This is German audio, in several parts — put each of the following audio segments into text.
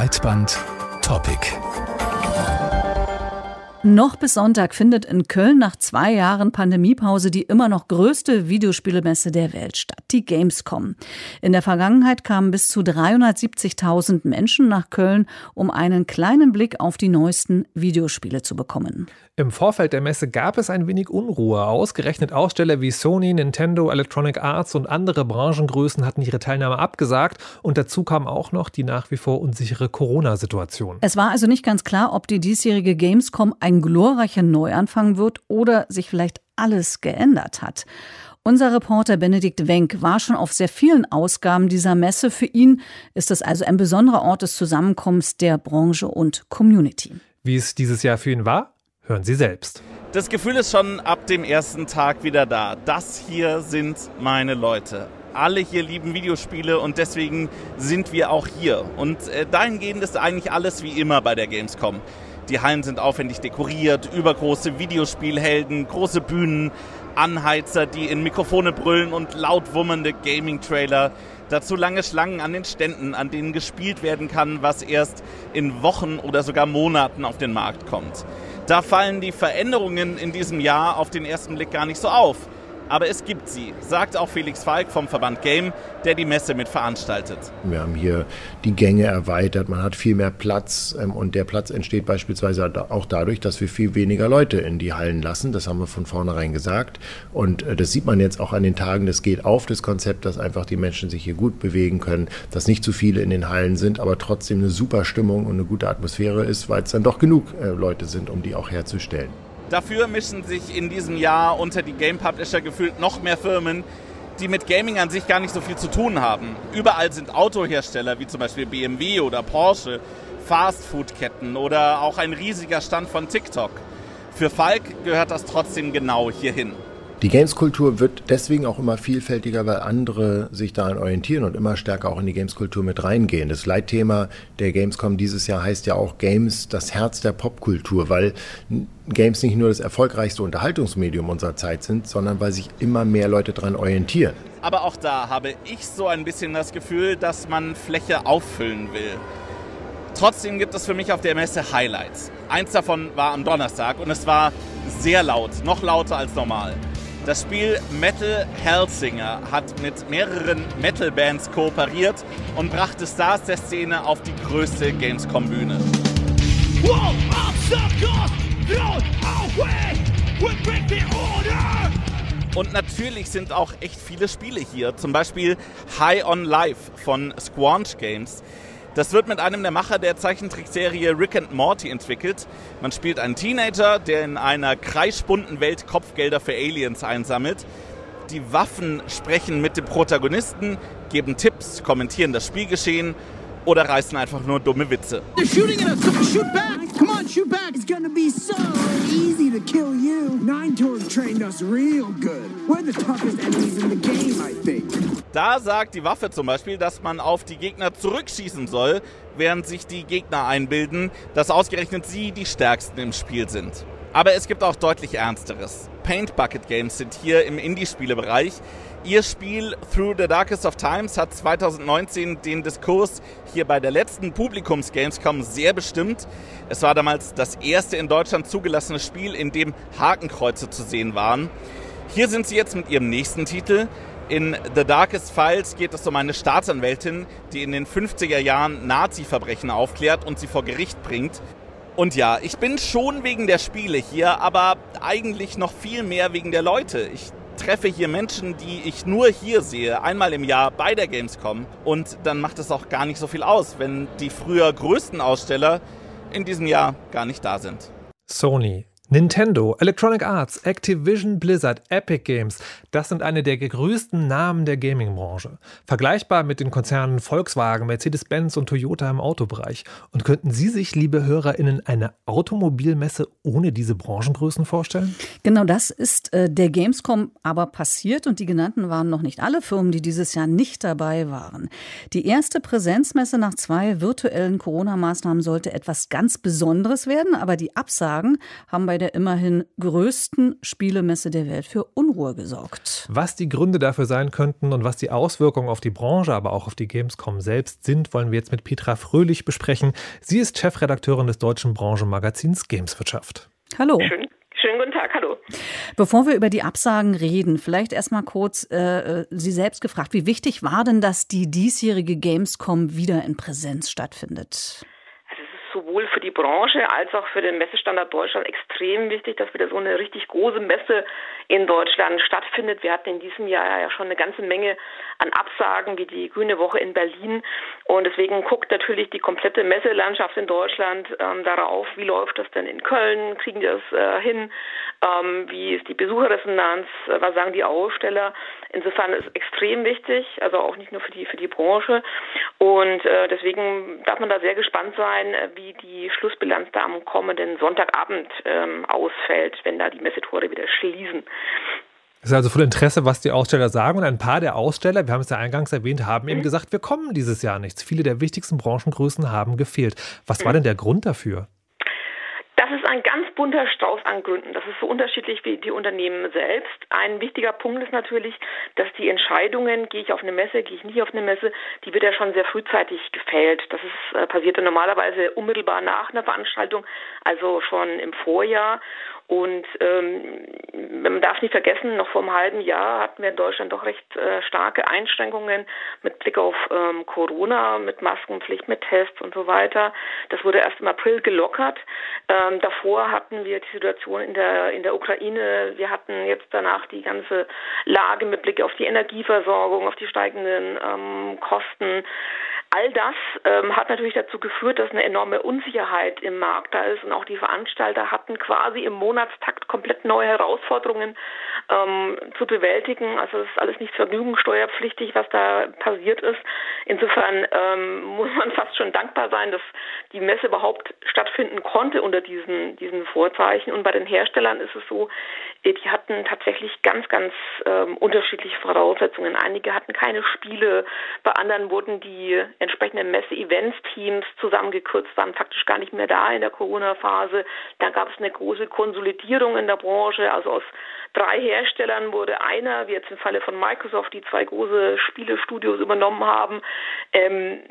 Breitband Topic. Noch bis Sonntag findet in Köln nach zwei Jahren Pandemiepause die immer noch größte Videospielemesse der Welt statt, die Gamescom. In der Vergangenheit kamen bis zu 370.000 Menschen nach Köln, um einen kleinen Blick auf die neuesten Videospiele zu bekommen. Im Vorfeld der Messe gab es ein wenig Unruhe. Ausgerechnet Aussteller wie Sony, Nintendo, Electronic Arts und andere Branchengrößen hatten ihre Teilnahme abgesagt. Und dazu kam auch noch die nach wie vor unsichere Corona-Situation. Es war also nicht ganz klar, ob die diesjährige Gamescom ein glorreicher Neuanfang wird oder sich vielleicht alles geändert hat. Unser Reporter Benedikt Wenk war schon auf sehr vielen Ausgaben dieser Messe. Für ihn ist es also ein besonderer Ort des Zusammenkommens der Branche und Community. Wie es dieses Jahr für ihn war? Hören Sie selbst. Das Gefühl ist schon ab dem ersten Tag wieder da. Das hier sind meine Leute. Alle hier lieben Videospiele und deswegen sind wir auch hier. Und äh, dahingehend ist eigentlich alles wie immer bei der Gamescom. Die Hallen sind aufwendig dekoriert, übergroße Videospielhelden, große Bühnen, Anheizer, die in Mikrofone brüllen und laut wummernde Gaming-Trailer. Dazu lange Schlangen an den Ständen, an denen gespielt werden kann, was erst in Wochen oder sogar Monaten auf den Markt kommt. Da fallen die Veränderungen in diesem Jahr auf den ersten Blick gar nicht so auf. Aber es gibt sie, sagt auch Felix Falk vom Verband Game, der die Messe mit veranstaltet. Wir haben hier die Gänge erweitert, man hat viel mehr Platz ähm, und der Platz entsteht beispielsweise auch dadurch, dass wir viel weniger Leute in die Hallen lassen. Das haben wir von vornherein gesagt und äh, das sieht man jetzt auch an den Tagen. Das geht auf das Konzept, dass einfach die Menschen sich hier gut bewegen können, dass nicht zu viele in den Hallen sind, aber trotzdem eine super Stimmung und eine gute Atmosphäre ist, weil es dann doch genug äh, Leute sind, um die auch herzustellen. Dafür mischen sich in diesem Jahr unter die Game Publisher gefühlt noch mehr Firmen, die mit Gaming an sich gar nicht so viel zu tun haben. Überall sind Autohersteller wie zum Beispiel BMW oder Porsche, Fastfood-Ketten oder auch ein riesiger Stand von TikTok. Für Falk gehört das trotzdem genau hierhin. Die Games-Kultur wird deswegen auch immer vielfältiger, weil andere sich daran orientieren und immer stärker auch in die Games-Kultur mit reingehen. Das Leitthema der Gamescom dieses Jahr heißt ja auch Games, das Herz der Popkultur, weil Games nicht nur das erfolgreichste Unterhaltungsmedium unserer Zeit sind, sondern weil sich immer mehr Leute daran orientieren. Aber auch da habe ich so ein bisschen das Gefühl, dass man Fläche auffüllen will. Trotzdem gibt es für mich auf der Messe Highlights. Eins davon war am Donnerstag und es war sehr laut, noch lauter als normal. Das Spiel Metal Hellsinger hat mit mehreren Metal-Bands kooperiert und brachte Stars der Szene auf die größte Gamescom-Bühne. Und natürlich sind auch echt viele Spiele hier. Zum Beispiel High on Life von Squanch Games. Das wird mit einem der Macher der Zeichentrickserie Rick and Morty entwickelt. Man spielt einen Teenager, der in einer kreisbunten Welt Kopfgelder für Aliens einsammelt. Die Waffen sprechen mit dem Protagonisten, geben Tipps, kommentieren das Spielgeschehen oder reißen einfach nur dumme Witze. Da sagt die Waffe zum Beispiel, dass man auf die Gegner zurückschießen soll, während sich die Gegner einbilden, dass ausgerechnet sie die stärksten im Spiel sind. Aber es gibt auch deutlich Ernsteres. Paint Bucket Games sind hier im Indie-Spielebereich. Ihr Spiel Through the Darkest of Times hat 2019 den Diskurs hier bei der letzten Publikums Gamescom sehr bestimmt. Es war damals das erste in Deutschland zugelassene Spiel, in dem Hakenkreuze zu sehen waren. Hier sind sie jetzt mit ihrem nächsten Titel. In The Darkest Files geht es um eine Staatsanwältin, die in den 50er Jahren Nazi-Verbrechen aufklärt und sie vor Gericht bringt. Und ja, ich bin schon wegen der Spiele hier, aber eigentlich noch viel mehr wegen der Leute. Ich treffe hier Menschen, die ich nur hier sehe, einmal im Jahr bei der Gamescom. Und dann macht es auch gar nicht so viel aus, wenn die früher größten Aussteller in diesem Jahr gar nicht da sind. Sony Nintendo, Electronic Arts, Activision Blizzard, Epic Games, das sind eine der größten Namen der Gaming-Branche. Vergleichbar mit den Konzernen Volkswagen, Mercedes-Benz und Toyota im Autobereich. Und könnten Sie sich, liebe HörerInnen, eine Automobilmesse ohne diese Branchengrößen vorstellen? Genau das ist äh, der Gamescom aber passiert und die genannten waren noch nicht alle Firmen, die dieses Jahr nicht dabei waren. Die erste Präsenzmesse nach zwei virtuellen Corona-Maßnahmen sollte etwas ganz Besonderes werden, aber die Absagen haben bei der immerhin größten Spielemesse der Welt für Unruhe gesorgt. Was die Gründe dafür sein könnten und was die Auswirkungen auf die Branche, aber auch auf die Gamescom selbst sind, wollen wir jetzt mit Petra Fröhlich besprechen. Sie ist Chefredakteurin des deutschen Branchenmagazins Gameswirtschaft. Hallo. Schön. Schönen guten Tag, hallo. Bevor wir über die Absagen reden, vielleicht erstmal kurz äh, äh, Sie selbst gefragt, wie wichtig war denn, dass die diesjährige Gamescom wieder in Präsenz stattfindet? Sowohl für die Branche als auch für den Messestandard Deutschland extrem wichtig, dass wieder so eine richtig große Messe in Deutschland stattfindet. Wir hatten in diesem Jahr ja schon eine ganze Menge an Absagen, wie die Grüne Woche in Berlin. Und deswegen guckt natürlich die komplette Messelandschaft in Deutschland ähm, darauf, wie läuft das denn in Köln, kriegen die das äh, hin, ähm, wie ist die Besucherresonanz, äh, was sagen die Aussteller. Insofern ist es extrem wichtig, also auch nicht nur für die, für die Branche. Und äh, deswegen darf man da sehr gespannt sein, äh, wie die Schlussbilanz da am kommenden Sonntagabend ähm, ausfällt, wenn da die Messetore wieder schließen. Es ist also voll Interesse, was die Aussteller sagen. Und ein paar der Aussteller, wir haben es ja eingangs erwähnt, haben mhm. eben gesagt, wir kommen dieses Jahr nichts. Viele der wichtigsten Branchengrößen haben gefehlt. Was war mhm. denn der Grund dafür? Das ein ganz bunter Strauß an Gründen. Das ist so unterschiedlich wie die Unternehmen selbst. Ein wichtiger Punkt ist natürlich, dass die Entscheidungen, gehe ich auf eine Messe, gehe ich nicht auf eine Messe, die wird ja schon sehr frühzeitig gefällt. Das ist äh, passierte normalerweise unmittelbar nach einer Veranstaltung, also schon im Vorjahr. Und ähm, man darf nicht vergessen, noch vor einem halben Jahr hatten wir in Deutschland doch recht äh, starke Einschränkungen mit Blick auf ähm, Corona, mit Maskenpflicht, mit Tests und so weiter. Das wurde erst im April gelockert. Ähm, davor hatten wir die Situation in der in der Ukraine. Wir hatten jetzt danach die ganze Lage mit Blick auf die Energieversorgung, auf die steigenden ähm, Kosten. All das ähm, hat natürlich dazu geführt, dass eine enorme Unsicherheit im Markt da ist und auch die Veranstalter hatten quasi im Monatstakt komplett neue Herausforderungen ähm, zu bewältigen. Also es ist alles nicht vergnügungssteuerpflichtig, was da passiert ist. Insofern ähm, muss man fast schon dankbar sein, dass die Messe überhaupt stattfinden konnte unter diesen, diesen Vorzeichen. Und bei den Herstellern ist es so, äh, die hatten tatsächlich ganz, ganz ähm, unterschiedliche Voraussetzungen. Einige hatten keine Spiele, bei anderen wurden die entsprechenden Messe-Events-Teams zusammengekürzt, waren faktisch gar nicht mehr da in der Corona-Phase. Dann gab es eine große Konsolidierung in der Branche. Also aus drei Herstellern wurde einer, wie jetzt im Falle von Microsoft, die zwei große Spielestudios übernommen haben. Ähm,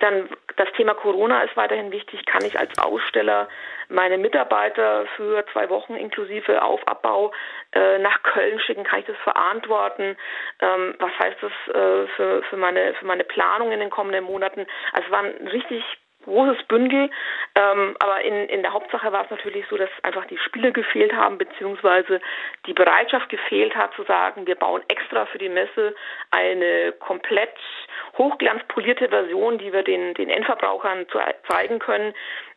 dann das Thema Corona ist weiterhin wichtig. Kann ich als Aussteller meine Mitarbeiter für zwei Wochen inklusive Aufabbau äh, nach Köln schicken? Kann ich das verantworten? Ähm, was heißt das äh, für, für, meine, für meine Planung in den kommenden Monaten? Also es war ein richtig großes Bündel. Ähm, aber in, in der Hauptsache war es natürlich so, dass einfach die Spiele gefehlt haben, beziehungsweise die Bereitschaft gefehlt hat zu sagen, wir bauen extra für die Messe eine komplett hochglanzpolierte Version, die wir den, den Endverbrauchern zu, zeigen können.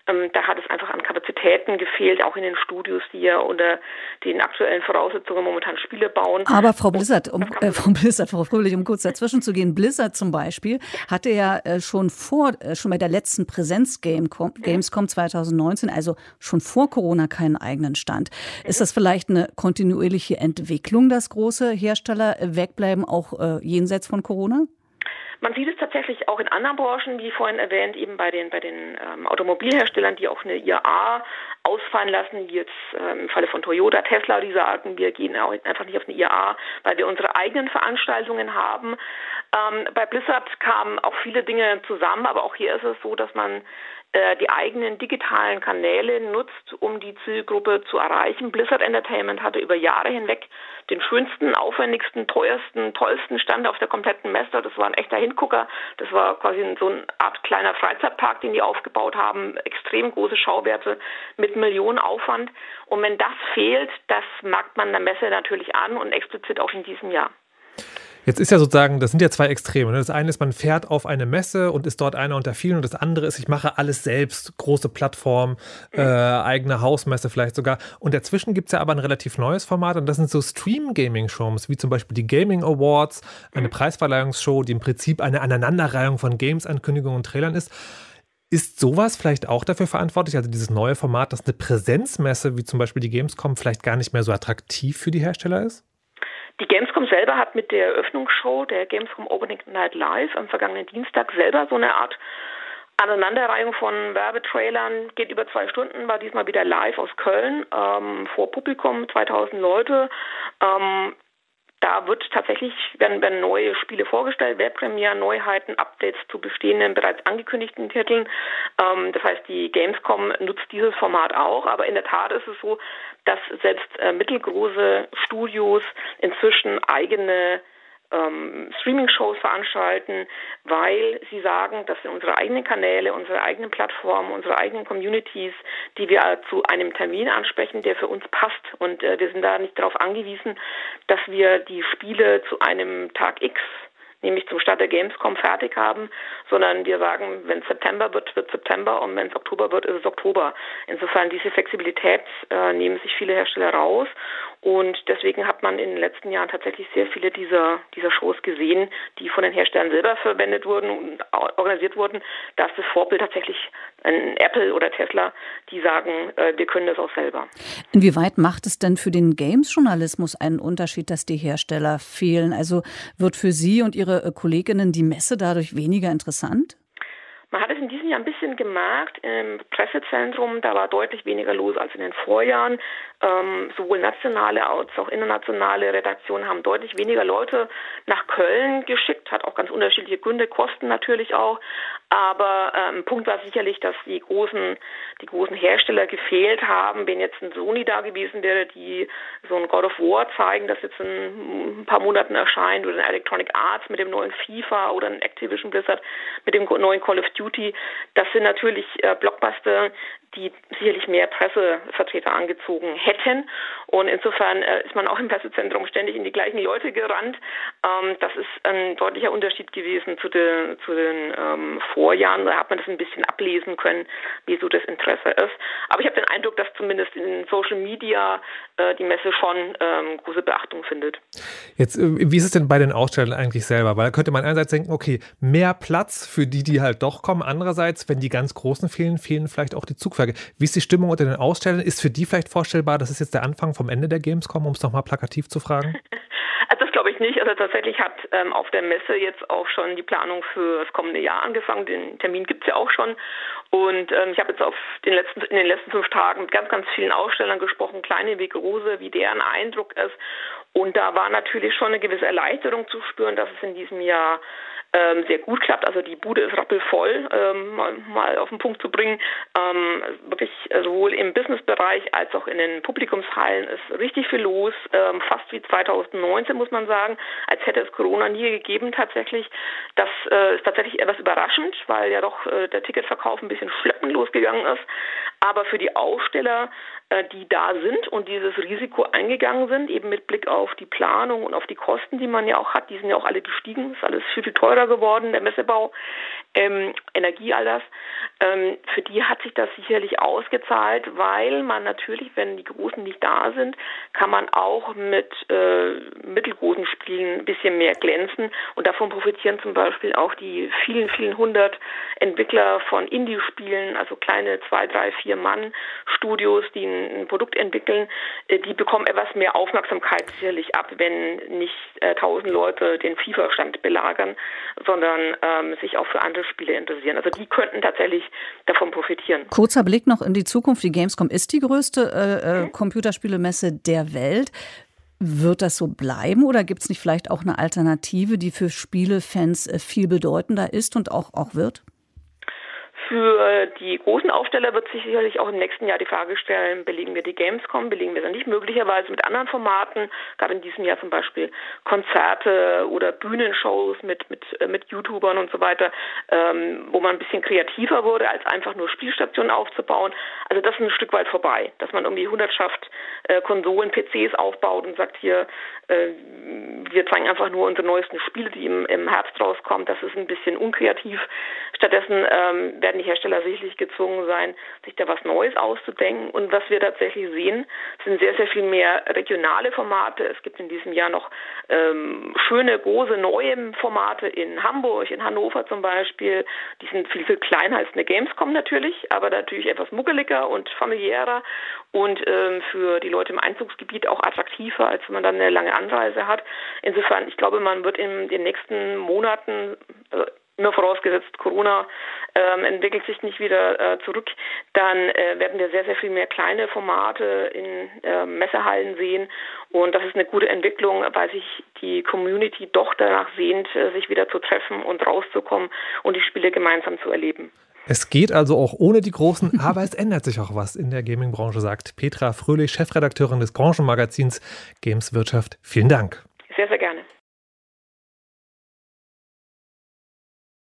Ähm, da hat es einfach an Kapazitäten gefehlt, auch in den Studios, die ja unter den aktuellen Voraussetzungen momentan Spiele bauen. Aber Frau Blizzard, um, äh, Frau Blizzard, Frau Fröhlich, um kurz dazwischen zu gehen, Blizzard zum Beispiel hatte ja äh, schon vor, äh, schon bei der letzten Präsenz-Gamescom Gamescom 2019, also schon vor Corona keinen eigenen Stand. Ist das vielleicht eine kontinuierliche Entwicklung, dass große Hersteller wegbleiben, auch äh, jenseits von Corona? Man sieht es tatsächlich auch in anderen Branchen, wie vorhin erwähnt, eben bei den bei den ähm, Automobilherstellern, die auch eine IAA ausfallen lassen, wie jetzt äh, im Falle von Toyota, Tesla, die sagen, wir gehen auch einfach nicht auf eine IAA, weil wir unsere eigenen Veranstaltungen haben. Ähm, bei Blizzard kamen auch viele Dinge zusammen, aber auch hier ist es so, dass man äh, die eigenen digitalen Kanäle nutzt, um die Zielgruppe zu erreichen. Blizzard Entertainment hatte über Jahre hinweg den schönsten, aufwendigsten, teuersten, tollsten Stand auf der kompletten Messe. Das war ein echter Hingucker. Das war quasi so eine Art kleiner Freizeitpark, den die aufgebaut haben. Extrem große Schauwerte mit Millionen Aufwand. Und wenn das fehlt, das merkt man der Messe natürlich an und explizit auch in diesem Jahr. Jetzt ist ja sozusagen, das sind ja zwei Extreme. Ne? Das eine ist, man fährt auf eine Messe und ist dort einer unter vielen. Und das andere ist, ich mache alles selbst. Große Plattform, äh, eigene Hausmesse vielleicht sogar. Und dazwischen gibt es ja aber ein relativ neues Format. Und das sind so Stream-Gaming-Shows, wie zum Beispiel die Gaming Awards, eine Preisverleihungsshow, die im Prinzip eine Aneinanderreihung von Games-Ankündigungen und Trailern ist. Ist sowas vielleicht auch dafür verantwortlich, also dieses neue Format, dass eine Präsenzmesse wie zum Beispiel die Gamescom vielleicht gar nicht mehr so attraktiv für die Hersteller ist? Die Gamescom selber hat mit der Eröffnungsshow der Gamescom Opening Night Live am vergangenen Dienstag selber so eine Art Aneinanderreihung von Werbetrailern geht über zwei Stunden, war diesmal wieder live aus Köln ähm, vor Publikum, 2000 Leute. Ähm, da wird tatsächlich, werden, werden neue Spiele vorgestellt, Webpremieren, Neuheiten, Updates zu bestehenden, bereits angekündigten Titeln. Ähm, das heißt, die Gamescom nutzt dieses Format auch, aber in der Tat ist es so, dass selbst äh, mittelgroße Studios inzwischen eigene ähm, Streaming-Shows veranstalten, weil sie sagen, dass wir unsere eigenen Kanäle, unsere eigenen Plattformen, unsere eigenen Communities, die wir zu einem Termin ansprechen, der für uns passt. Und äh, wir sind da nicht darauf angewiesen, dass wir die Spiele zu einem Tag X nämlich zum Start der Gamescom fertig haben, sondern wir sagen, wenn es September wird, wird September und wenn es Oktober wird, ist es Oktober. Insofern diese Flexibilität äh, nehmen sich viele Hersteller raus und deswegen hat man in den letzten Jahren tatsächlich sehr viele dieser, dieser Shows gesehen, die von den Herstellern selber verwendet wurden und organisiert wurden. Da ist das Vorbild tatsächlich ein Apple oder Tesla, die sagen, äh, wir können das auch selber. Inwieweit macht es denn für den Games-Journalismus einen Unterschied, dass die Hersteller fehlen? Also wird für Sie und Ihre äh, Kolleginnen die Messe dadurch weniger interessant? Man hat es in diesem Jahr ein bisschen gemerkt im Pressezentrum, da war deutlich weniger los als in den Vorjahren. Ähm, sowohl nationale als auch internationale Redaktionen haben deutlich weniger Leute nach Köln geschickt, hat auch ganz unterschiedliche Gründe, Kosten natürlich auch. Aber ähm, Punkt war sicherlich, dass die großen, die großen Hersteller gefehlt haben. Wenn jetzt ein Sony da gewesen wäre, die so ein God of War zeigen, das jetzt in ein paar Monaten erscheint, oder ein Electronic Arts mit dem neuen FIFA oder ein Activision Blizzard mit dem neuen Call of Duty, das sind natürlich äh, Blockbuster, die sicherlich mehr Pressevertreter angezogen hätten. Und insofern äh, ist man auch im Pressezentrum ständig in die gleichen Leute gerannt. Ähm, das ist ein deutlicher Unterschied gewesen zu den, zu den ähm, Vorjahren. Da hat man das ein bisschen ablesen können, wie so das Interesse ist. Aber ich habe den Eindruck, dass zumindest in Social Media äh, die Messe schon ähm, große Beachtung findet. Jetzt, äh, wie ist es denn bei den Ausstellern eigentlich selber? Weil da könnte man einerseits denken, okay, mehr Platz für die, die halt doch kommen. Andererseits, wenn die ganz Großen fehlen, fehlen vielleicht auch die Zugfahrer. Frage. Wie ist die Stimmung unter den Ausstellern? Ist für die vielleicht vorstellbar, das ist jetzt der Anfang vom Ende der Gamescom, um es nochmal plakativ zu fragen? Also das glaube ich nicht. Also tatsächlich hat ähm, auf der Messe jetzt auch schon die Planung für das kommende Jahr angefangen. Den Termin gibt es ja auch schon. Und ähm, ich habe jetzt auf den letzten, in den letzten fünf Tagen mit ganz, ganz vielen Ausstellern gesprochen, kleine wie große, wie deren Eindruck ist. Und da war natürlich schon eine gewisse Erleichterung zu spüren, dass es in diesem Jahr ähm, sehr gut klappt. Also die Bude ist rappelvoll, ähm, mal, mal auf den Punkt zu bringen. Ähm, wirklich sowohl im Businessbereich als auch in den Publikumshallen ist richtig viel los, ähm, fast wie 2019 muss man sagen, als hätte es Corona nie gegeben tatsächlich. Das äh, ist tatsächlich etwas überraschend, weil ja doch äh, der Ticketverkauf ein bisschen schleppend losgegangen ist. Aber für die Aussteller äh, die da sind und dieses Risiko eingegangen sind, eben mit Blick auf die Planung und auf die Kosten, die man ja auch hat. Die sind ja auch alle gestiegen, ist alles viel, viel teurer geworden, der Messebau, ähm, Energie, all das. Ähm, für die hat sich das sicherlich ausgezahlt, weil man natürlich, wenn die Großen nicht da sind, kann man auch mit äh, mittelgroßen Spielen ein bisschen mehr glänzen und davon profitieren zum Beispiel auch die vielen, vielen hundert Entwickler von Indie-Spielen, also kleine zwei, drei, vier Mann-Studios, die ein ein Produkt entwickeln, äh, die bekommen etwas mehr Aufmerksamkeit sicherlich ab, wenn nicht äh, tausend Leute den FIFA-Stand belagern, sondern ähm, sich auch für andere Spiele interessieren. Also die könnten tatsächlich davon profitieren. Kurzer Blick noch in die Zukunft. Die Gamescom ist die größte äh, mhm. Computerspielemesse der Welt. Wird das so bleiben oder gibt es nicht vielleicht auch eine Alternative, die für Spielefans viel bedeutender ist und auch, auch wird? Für die großen Aufsteller wird sich sicherlich auch im nächsten Jahr die Frage stellen, belegen wir die Gamescom, belegen wir sie nicht, möglicherweise mit anderen Formaten, gab in diesem Jahr zum Beispiel Konzerte oder Bühnenshows mit, mit, äh, mit YouTubern und so weiter, ähm, wo man ein bisschen kreativer wurde, als einfach nur Spielstationen aufzubauen. Also das ist ein Stück weit vorbei, dass man irgendwie Hundertschaft äh, Konsolen, PCs aufbaut und sagt hier, äh, wir zeigen einfach nur unsere neuesten Spiele, die im, im Herbst rauskommen. Das ist ein bisschen unkreativ. Stattdessen ähm, werden die Hersteller sicherlich gezwungen sein, sich da was Neues auszudenken. Und was wir tatsächlich sehen, sind sehr, sehr viel mehr regionale Formate. Es gibt in diesem Jahr noch ähm, schöne, große, neue Formate in Hamburg, in Hannover zum Beispiel. Die sind viel, viel kleiner als eine Gamescom natürlich, aber natürlich etwas muckeliger und familiärer und ähm, für die Leute im Einzugsgebiet auch attraktiver, als wenn man dann eine lange Anreise hat. Insofern, ich glaube, man wird in den nächsten Monaten, also nur vorausgesetzt Corona ähm, entwickelt sich nicht wieder äh, zurück, dann äh, werden wir sehr, sehr viel mehr kleine Formate in äh, Messehallen sehen. Und das ist eine gute Entwicklung, weil sich die Community doch danach sehnt, äh, sich wieder zu treffen und rauszukommen und die Spiele gemeinsam zu erleben. Es geht also auch ohne die Großen, aber es ändert sich auch was in der Gaming-Branche, sagt Petra Fröhlich, Chefredakteurin des Branchenmagazins Games Wirtschaft. Vielen Dank. Sehr, sehr gerne.